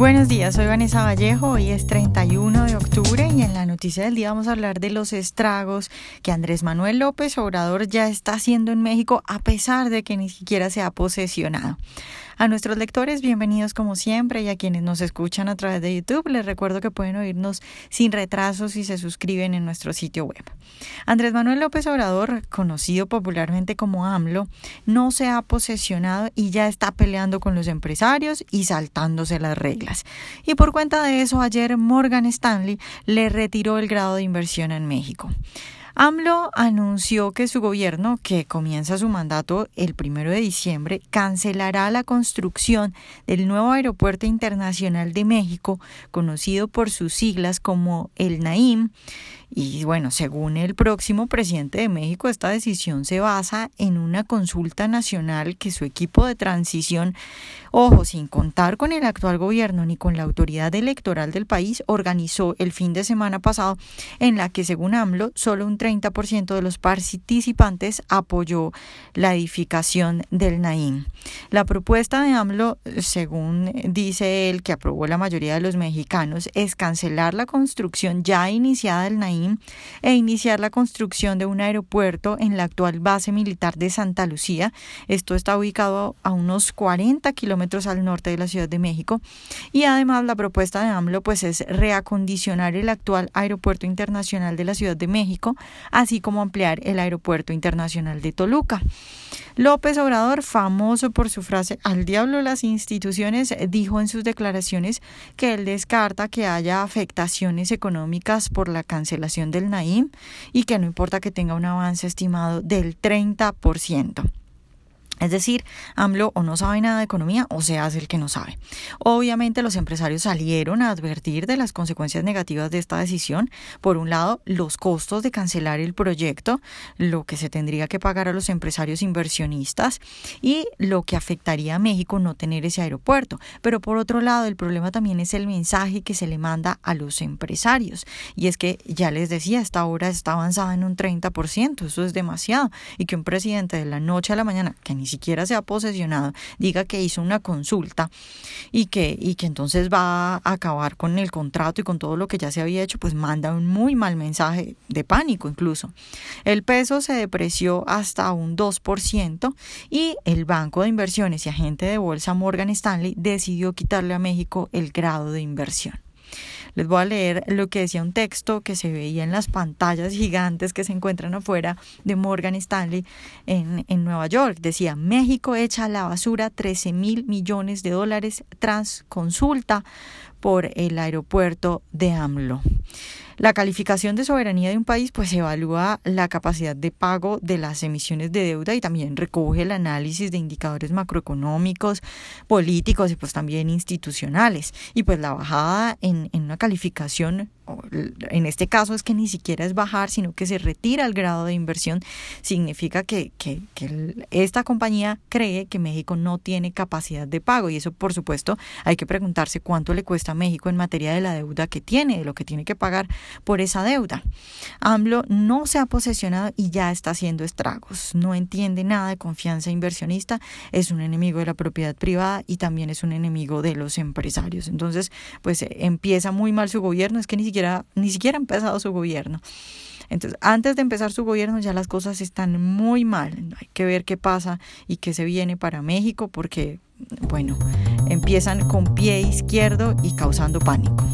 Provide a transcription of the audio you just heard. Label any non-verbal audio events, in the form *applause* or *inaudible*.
Buenos días, soy Vanessa Vallejo, hoy es 31 de octubre y en la noticia del día vamos a hablar de los estragos que Andrés Manuel López Obrador ya está haciendo en México a pesar de que ni siquiera se ha posesionado. A nuestros lectores, bienvenidos como siempre y a quienes nos escuchan a través de YouTube, les recuerdo que pueden oírnos sin retraso si se suscriben en nuestro sitio web. Andrés Manuel López Obrador, conocido popularmente como AMLO, no se ha posesionado y ya está peleando con los empresarios y saltándose las reglas. Y por cuenta de eso, ayer Morgan Stanley le retiró el grado de inversión en México. AMLO anunció que su gobierno, que comienza su mandato el primero de diciembre, cancelará la construcción del nuevo aeropuerto internacional de México, conocido por sus siglas como el NAIM, y bueno, según el próximo presidente de México, esta decisión se basa en una consulta nacional que su equipo de transición, ojo, sin contar con el actual gobierno ni con la autoridad electoral del país, organizó el fin de semana pasado, en la que, según AMLO, solo un 30% de los participantes apoyó la edificación del Naim. La propuesta de AMLO, según dice él, que aprobó la mayoría de los mexicanos, es cancelar la construcción ya iniciada del Naim e iniciar la construcción de un aeropuerto en la actual base militar de Santa Lucía. Esto está ubicado a unos 40 kilómetros al norte de la Ciudad de México. Y además la propuesta de AMLO pues es reacondicionar el actual aeropuerto internacional de la Ciudad de México, así como ampliar el aeropuerto internacional de Toluca. López Obrador, famoso por su frase al diablo las instituciones, dijo en sus declaraciones que él descarta que haya afectaciones económicas por la cancelación del Naim y que no importa que tenga un avance estimado del 30%. Es decir, AMLO o no sabe nada de economía o se hace el que no sabe. Obviamente los empresarios salieron a advertir de las consecuencias negativas de esta decisión. Por un lado, los costos de cancelar el proyecto, lo que se tendría que pagar a los empresarios inversionistas y lo que afectaría a México no tener ese aeropuerto. Pero por otro lado, el problema también es el mensaje que se le manda a los empresarios. Y es que, ya les decía, esta hora está avanzada en un 30%, eso es demasiado. Y que un presidente de la noche a la mañana, que ni siquiera se ha posesionado, diga que hizo una consulta y que, y que entonces va a acabar con el contrato y con todo lo que ya se había hecho, pues manda un muy mal mensaje de pánico incluso. El peso se depreció hasta un 2% y el Banco de Inversiones y agente de bolsa Morgan Stanley decidió quitarle a México el grado de inversión. Les voy a leer lo que decía un texto que se veía en las pantallas *laughs* gigantes que se encuentran afuera de Morgan Stanley en, en Nueva York. Decía, México echa a la basura 13 mil millones de dólares tras consulta por el aeropuerto de AMLO. La calificación de soberanía de un país pues evalúa la capacidad de pago de las emisiones de deuda y también recoge el análisis de indicadores macroeconómicos, políticos y pues también institucionales. Y pues la bajada en, en una calificación en este caso es que ni siquiera es bajar, sino que se retira el grado de inversión, significa que, que, esta compañía cree que México no tiene capacidad de pago. Y eso por supuesto hay que preguntarse cuánto le cuesta a México en materia de la deuda que tiene, de lo que tiene que pagar por esa deuda. AMLO no se ha posesionado y ya está haciendo estragos, no entiende nada de confianza inversionista, es un enemigo de la propiedad privada y también es un enemigo de los empresarios. Entonces, pues empieza muy mal su gobierno, es que ni ni siquiera ha empezado su gobierno. Entonces, antes de empezar su gobierno ya las cosas están muy mal. Hay que ver qué pasa y qué se viene para México porque, bueno, empiezan con pie izquierdo y causando pánico.